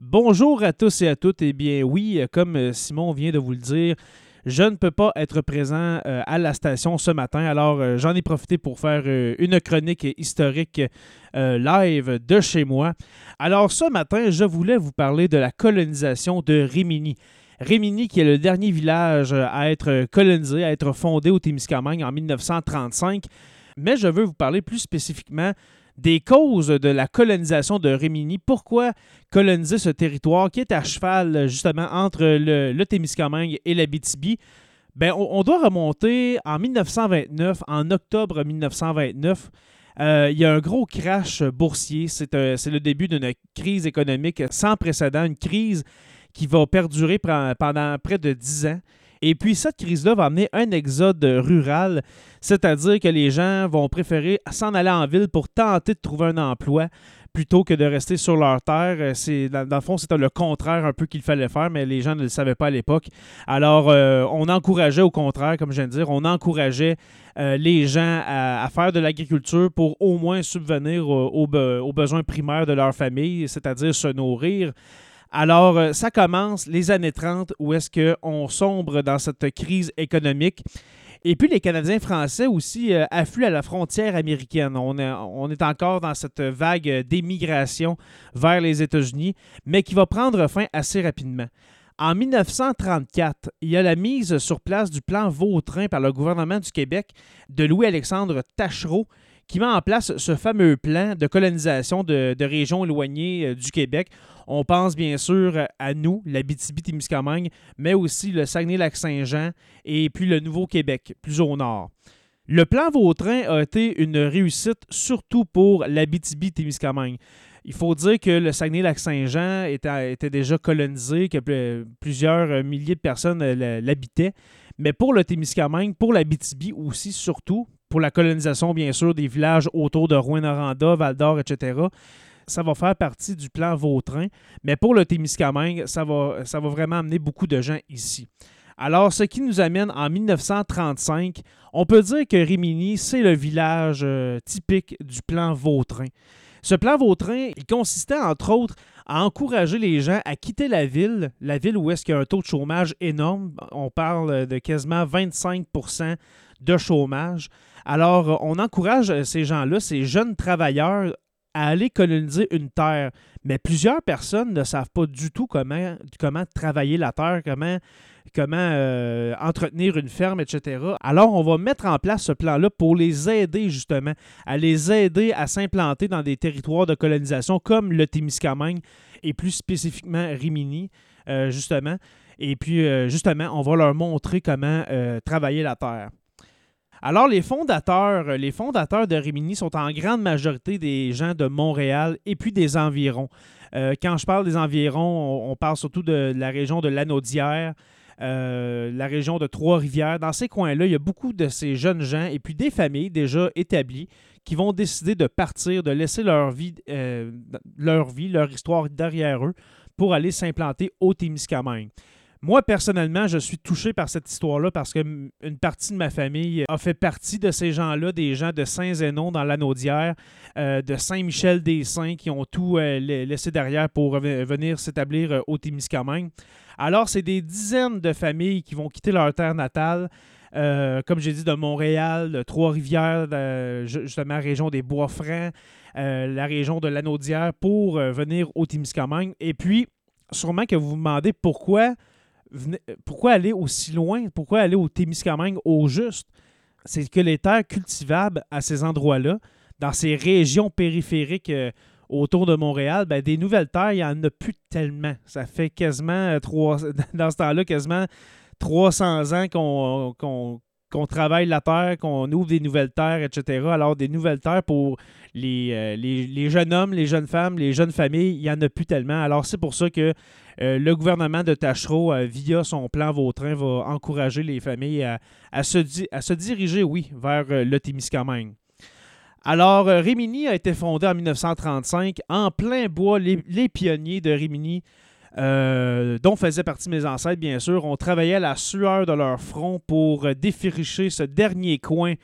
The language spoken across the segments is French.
Bonjour à tous et à toutes. Eh bien, oui, comme Simon vient de vous le dire, je ne peux pas être présent euh, à la station ce matin. Alors, euh, j'en ai profité pour faire euh, une chronique historique live de chez moi. Alors, ce matin, je voulais vous parler de la colonisation de Rimini. Rimini, qui est le dernier village à être colonisé, à être fondé au Témiscamingue en 1935. Mais je veux vous parler plus spécifiquement des causes de la colonisation de Rimini. Pourquoi coloniser ce territoire qui est à cheval justement entre le, Témiscamingue et la BTB? Ben, on, doit remonter en 1929, en octobre 1929. Euh, il y a un gros crash boursier. C'est le début d'une crise économique sans précédent, une crise qui va perdurer pendant près de dix ans. Et puis cette crise-là va amener un exode rural, c'est-à-dire que les gens vont préférer s'en aller en ville pour tenter de trouver un emploi plutôt que de rester sur leur terre. C'est, dans, le fond, c'était le contraire un peu qu'il fallait faire, mais les gens ne le savaient pas à l'époque. Alors, euh, on encourageait au contraire, comme je viens de dire, on encourageait euh, les gens à, faire de l'agriculture pour au moins subvenir aux besoins primaires de leur famille, c'est-à-dire se nourrir. Alors, euh, ça commence les années 30 où est-ce qu'on sombre dans cette crise économique. Et puis les Canadiens français aussi euh, affluent à la frontière américaine. On est, on est encore dans cette vague d'émigration vers les États-Unis, mais qui va prendre fin assez rapidement. En 1934, il y a la mise sur place du plan Vautrin par le gouvernement du Québec de Louis-Alexandre Tachereau, qui met en place ce fameux plan de colonisation de, régions éloignées euh, du Québec. On pense bien sûr à nous, la BTB-Témiscamingue, mais aussi le Saguenay-Lac-Saint-Jean et puis le Nouveau-Québec, plus au nord. Le plan Vautrin a été une réussite surtout pour la BTB-Témiscamingue. Il faut dire que le Saguenay-Lac-Saint-Jean était, était, déjà colonisé, que plusieurs milliers de personnes euh, l'habitaient. Mais pour le Témiscamingue, pour la BTB aussi, surtout, pour la colonisation, bien sûr, des villages autour de Rouen-Noranda, Val-d'Or, etc. Ça va faire partie du plan Vautrin. Mais pour le Témiscamingue, ça va, vraiment amener beaucoup de gens ici. Alors, ce qui nous amène en 1935, on peut dire que Rimini, c'est le village euh, typique du plan Vautrin. Ce plan Vautrin, il consistait entre autres à encourager les gens à quitter la ville, la ville où est-ce qu'il y a un taux de chômage énorme. On parle de quasiment 25% de chômage. Alors, on encourage ces gens-là, ces jeunes travailleurs, à aller coloniser une terre. Mais plusieurs personnes ne savent pas du tout comment, travailler la terre, comment, comment euh, entretenir une ferme, etc. Alors, on va mettre en place ce plan-là pour les aider justement, à les aider à s'implanter dans des territoires de colonisation comme le Témiscamingue et plus spécifiquement Rimini, euh, justement. Et puis, euh, justement, on va leur montrer comment travailler la terre. Alors, les fondateurs, les fondateurs de Rimini sont en grande majorité des gens de Montréal et puis des environs. Euh, quand je parle des environs, on, parle surtout de, la région de Lanaudière, euh, la région de Trois-Rivières. Dans ces coins-là, il y a beaucoup de ces jeunes gens et puis des familles déjà établies qui vont décider de partir, de laisser leur vie, euh, leur, vie leur histoire derrière eux pour aller s'implanter au Témiscamingue. Moi, personnellement, je suis touché par cette histoire-là parce qu'une partie de ma famille a fait partie de ces gens-là, des gens de Saint-Zénon dans l'Anaudière, euh, de Saint-Michel-des-Saints qui ont tout euh, laissé derrière pour venir s'établir euh, au Témiscamingue. Alors, c'est des dizaines de familles qui vont quitter leur terre natale. comme j'ai dit, de Montréal, de Trois-Rivières, justement la région des Bois-Francs, la région de l'Anaudière pour venir au Témiscamingue. Et puis, sûrement que vous vous demandez pourquoi pourquoi aller aussi loin? Pourquoi aller au Témiscamingue au juste? C'est que les terres cultivables à ces endroits-là, dans ces régions périphériques euh, autour de Montréal, ben, des nouvelles terres, il n'y en a plus tellement. Ça fait quasiment, euh, trois, dans ce temps-là, quasiment 300 ans qu'on qu'on travaille la terre, qu'on ouvre des nouvelles terres, etc. Alors, des nouvelles terres pour les, euh, les, jeunes hommes, les jeunes femmes, les jeunes familles, il n'y en a plus tellement. Alors, c'est pour ça que euh, le gouvernement de Tachereau, euh, via son plan Vautrin, va encourager les familles à, à, se, à se, diriger, oui, vers le Témiscamingue. Alors, Rimini a été fondé en 1935 en plein bois. Les, les pionniers de Rimini euh, dont faisaient partie mes ancêtres, bien sûr, ont travaillé à la sueur de leur front pour défricher ce dernier coin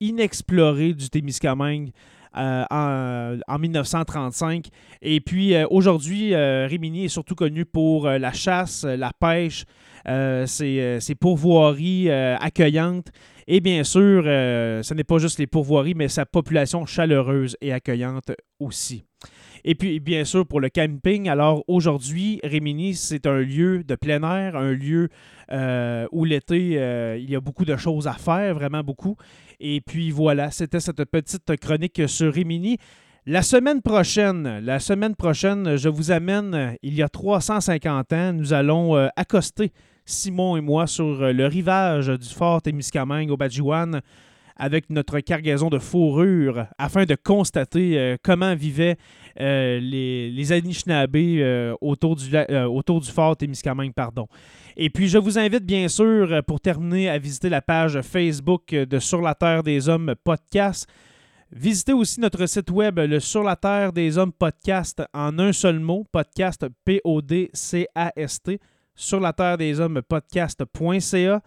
inexploré du Témiscamingue en, en, 1935. Et puis aujourd'hui, Rimini est surtout connu pour la chasse, la pêche, ses, ses, pourvoiries accueillantes. Et bien sûr, ce n'est pas juste les pourvoiries, mais sa population chaleureuse et accueillante aussi. Et puis, bien sûr, pour le camping, alors aujourd'hui, Rémini, c'est un lieu de plein air, un lieu euh, où l'été, euh, il y a beaucoup de choses à faire, vraiment beaucoup. Et puis voilà, c'était cette petite chronique sur Rémini. La semaine prochaine, la semaine prochaine, je vous amène, il y a 350 ans, nous allons euh, accoster, Simon et moi, sur le rivage du fort Témiscamingue au Badjiwan avec notre cargaison de fourrure afin de constater comment vivaient euh, les, les euh, du, euh, autour du fort Témiscamingue. Pardon. Et puis, je vous invite bien sûr, pour terminer, à visiter la page Facebook de Sur la Terre des Hommes podcast. Visitez aussi notre site web, le Sur la Terre des Hommes podcast, en un seul mot, podcast P-O-D-C-A-S-T, sur la Terre des Hommes podcast.ca.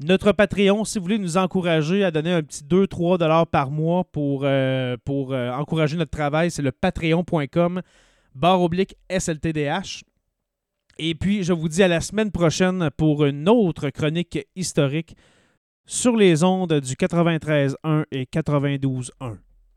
Notre Patreon, si vous voulez nous encourager à donner un petit 2-3 dollars par mois pour, euh, pour euh, encourager notre travail, c'est le patreon.com barre oblique SLTDH. Et puis, je vous dis à la semaine prochaine pour une autre chronique historique sur les ondes du 93.1 et 92.1.